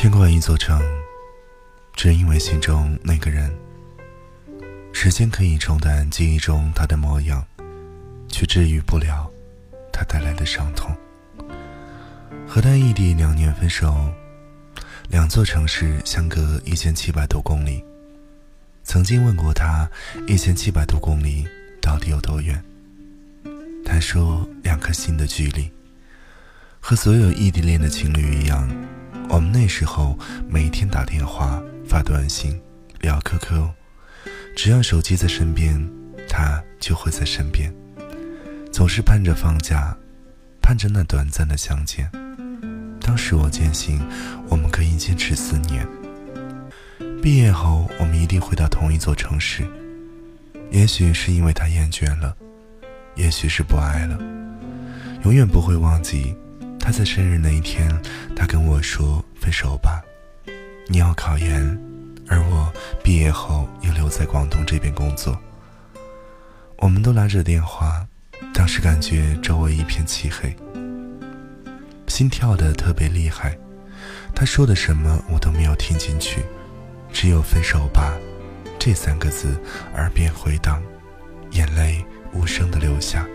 见过一座城，只因为心中那个人。时间可以冲淡记忆中他的模样，却治愈不了他带来的伤痛。和他异地两年分手，两座城市相隔一千七百多公里。曾经问过他，一千七百多公里到底有多远？他说两颗心的距离。和所有异地恋的情侣一样。我们那时候每天打电话、发短信、聊 QQ，只要手机在身边，他就会在身边，总是盼着放假，盼着那短暂的相见。当时我坚信，我们可以坚持四年。毕业后，我们一定会到同一座城市。也许是因为他厌倦了，也许是不爱了，永远不会忘记。他在生日那一天，他跟我说：“分手吧，你要考研，而我毕业后又留在广东这边工作。”我们都拿着电话，当时感觉周围一片漆黑，心跳的特别厉害。他说的什么我都没有听进去，只有“分手吧”这三个字耳边回荡，眼泪无声的流下。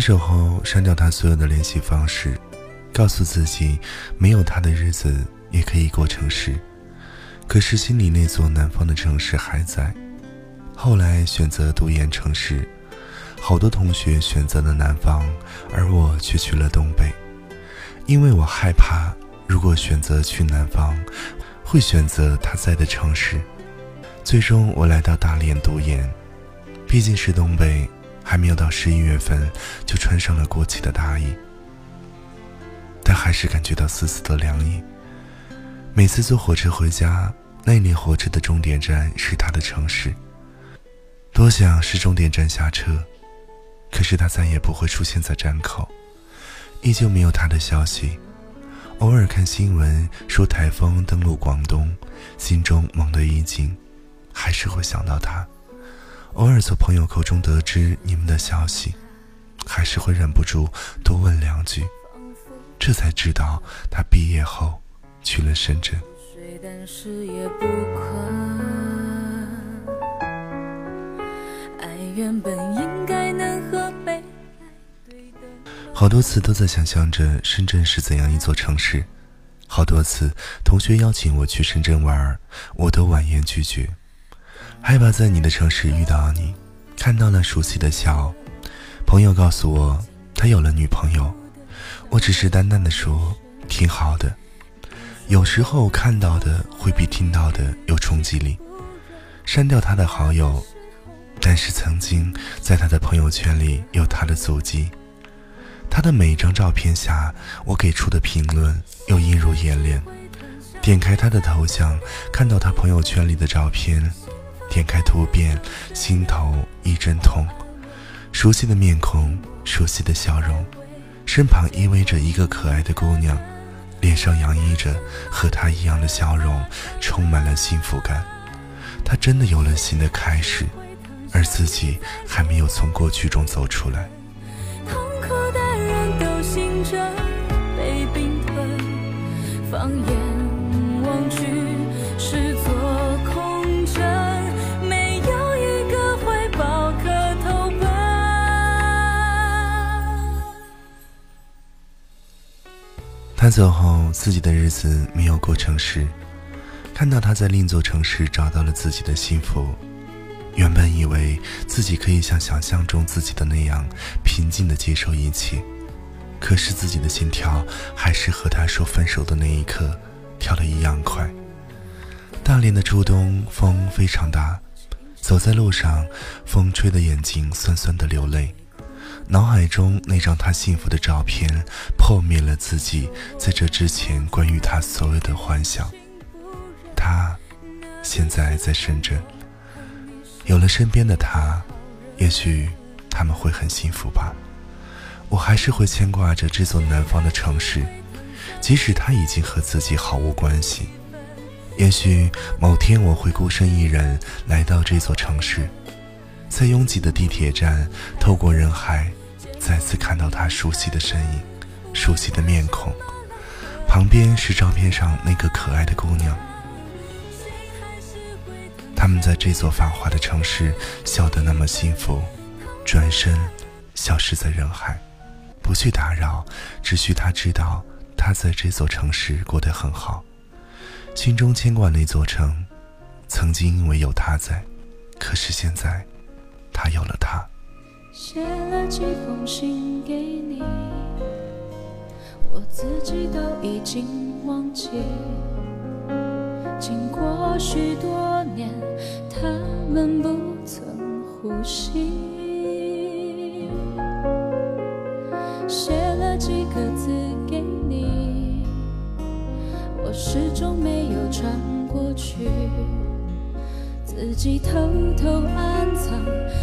分手后，删掉他所有的联系方式，告诉自己，没有他的日子也可以过城市。可是心里那座南方的城市还在。后来选择读研城市，好多同学选择了南方，而我却去了东北，因为我害怕，如果选择去南方，会选择他在的城市。最终，我来到大连读研，毕竟是东北。还没有到十一月份，就穿上了过期的大衣，但还是感觉到丝丝的凉意。每次坐火车回家，那列火车的终点站是他的城市，多想是终点站下车，可是他再也不会出现在站口，依旧没有他的消息。偶尔看新闻说台风登陆广东，心中猛地一惊，还是会想到他。偶尔从朋友口中得知你们的消息，还是会忍不住多问两句，这才知道他毕业后去了深圳。好多次都在想象着深圳是怎样一座城市，好多次同学邀请我去深圳玩，我都婉言拒绝。害怕在你的城市遇到你，看到了熟悉的笑。朋友告诉我他有了女朋友，我只是淡淡的说挺好的。有时候看到的会比听到的有冲击力。删掉他的好友，但是曾经在他的朋友圈里有他的足迹。他的每一张照片下，我给出的评论又映入眼帘。点开他的头像，看到他朋友圈里的照片。点开图片，心头一阵痛。熟悉的面孔，熟悉的笑容，身旁依偎着一个可爱的姑娘，脸上洋溢着和她一样的笑容，充满了幸福感。她真的有了新的开始，而自己还没有从过去中走出来。痛苦的人都醒着，被冰吞，放眼走后，自己的日子没有过城市。看到他在另一座城市找到了自己的幸福，原本以为自己可以像想象中自己的那样平静的接受一切，可是自己的心跳还是和他说分手的那一刻跳的一样快。大连的初冬风非常大，走在路上，风吹得眼睛酸酸的流泪。脑海中那张他幸福的照片破灭了自己在这之前关于他所有的幻想。他现在在深圳，有了身边的他，也许他们会很幸福吧。我还是会牵挂着这座南方的城市，即使他已经和自己毫无关系。也许某天我会孤身一人来到这座城市。在拥挤的地铁站，透过人海，再次看到他熟悉的身影，熟悉的面孔。旁边是照片上那个可爱的姑娘。他们在这座繁华的城市笑得那么幸福，转身消失在人海，不去打扰，只需他知道他在这座城市过得很好，心中牵挂那座城。曾经因为有他在，可是现在，他有了他。写了几封信给你，我自己都已经忘记。经过许多年，他们不曾呼吸。写了几个字给你，我始终没有传过去。自己偷偷暗藏，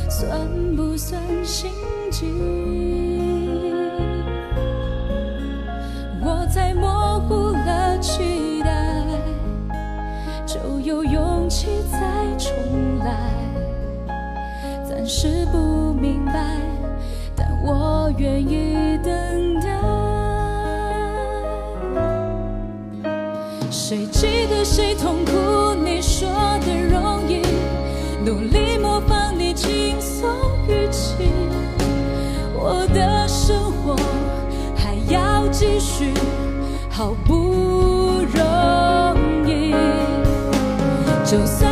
算不算心机？我在模糊了期待，就有勇气再重来。暂时不明白，但我愿意等待。谁记得谁痛苦？你说的容好不容易。就算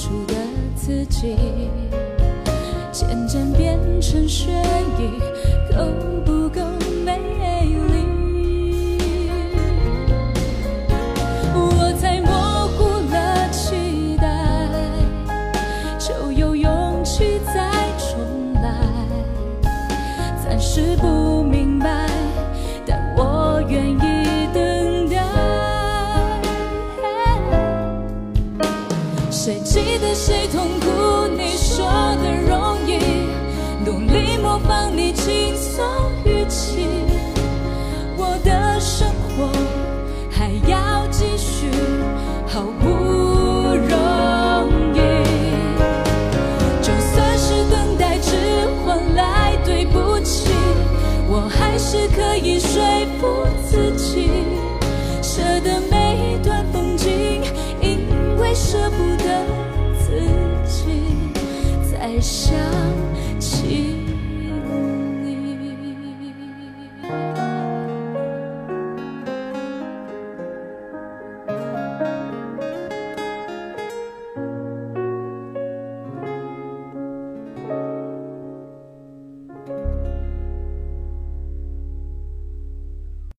出的自己，渐渐变成悬疑，够不够美丽？我在模糊了期待，就又有。谁记得谁痛苦？你说的容易，努力模仿你轻松语气。我的生活还要继续，好不容易。就算是等待，只换来对不起。我还是可以说服自己。